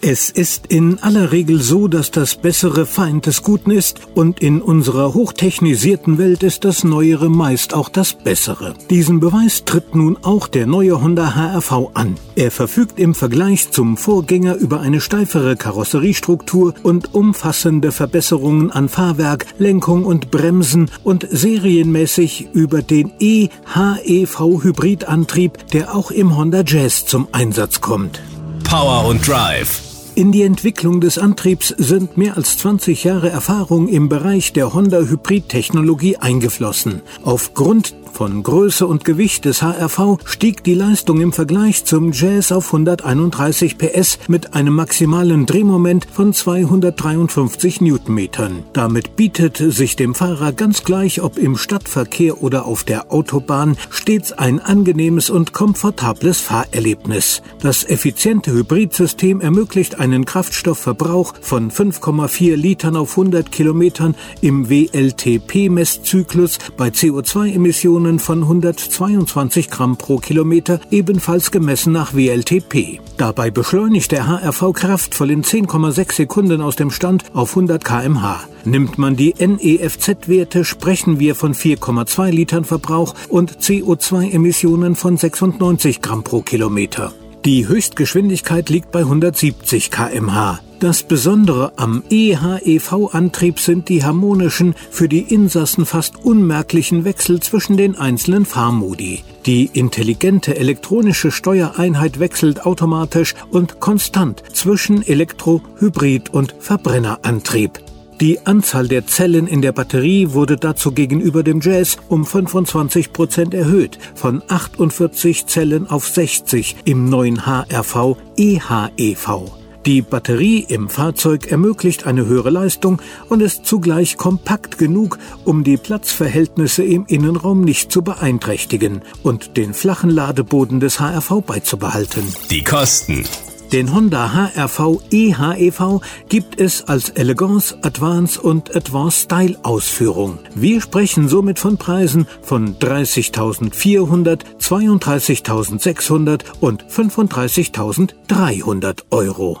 Es ist in aller Regel so, dass das Bessere Feind des Guten ist und in unserer hochtechnisierten Welt ist das Neuere meist auch das Bessere. Diesen Beweis tritt nun auch der neue Honda HRV an. Er verfügt im Vergleich zum Vorgänger über eine steifere Karosseriestruktur und umfassende Verbesserungen an Fahrwerk, Lenkung und Bremsen und serienmäßig über den E-HEV Hybridantrieb, der auch im Honda Jazz zum Einsatz kommt. Power und Drive in die Entwicklung des Antriebs sind mehr als 20 Jahre Erfahrung im Bereich der Honda Hybrid-Technologie eingeflossen. Aufgrund von Größe und Gewicht des HRV stieg die Leistung im Vergleich zum Jazz auf 131 PS mit einem maximalen Drehmoment von 253 Newtonmetern. Damit bietet sich dem Fahrer ganz gleich, ob im Stadtverkehr oder auf der Autobahn, stets ein angenehmes und komfortables Fahrerlebnis. Das effiziente Hybridsystem ermöglicht einen Kraftstoffverbrauch von 5,4 Litern auf 100 Kilometern im WLTP-Messzyklus bei CO2-Emissionen Emissionen von 122 Gramm pro Kilometer, ebenfalls gemessen nach WLTP. Dabei beschleunigt der HRV kraftvoll in 10,6 Sekunden aus dem Stand auf 100 kmh. Nimmt man die NEFZ-Werte, sprechen wir von 4,2 Litern Verbrauch und CO2-Emissionen von 96 Gramm pro Kilometer. Die Höchstgeschwindigkeit liegt bei 170 kmh. Das Besondere am EHEV-Antrieb sind die harmonischen, für die Insassen fast unmerklichen Wechsel zwischen den einzelnen Fahrmodi. Die intelligente elektronische Steuereinheit wechselt automatisch und konstant zwischen Elektro-, Hybrid- und Verbrennerantrieb. Die Anzahl der Zellen in der Batterie wurde dazu gegenüber dem Jazz um 25 Prozent erhöht, von 48 Zellen auf 60 im neuen HRV EHEV. Die Batterie im Fahrzeug ermöglicht eine höhere Leistung und ist zugleich kompakt genug, um die Platzverhältnisse im Innenraum nicht zu beeinträchtigen und den flachen Ladeboden des HRV beizubehalten. Die Kosten. Den Honda HRV eHEV gibt es als Elegance, Advance und Advanced Style Ausführung. Wir sprechen somit von Preisen von 30.400, 32.600 und 35.300 Euro.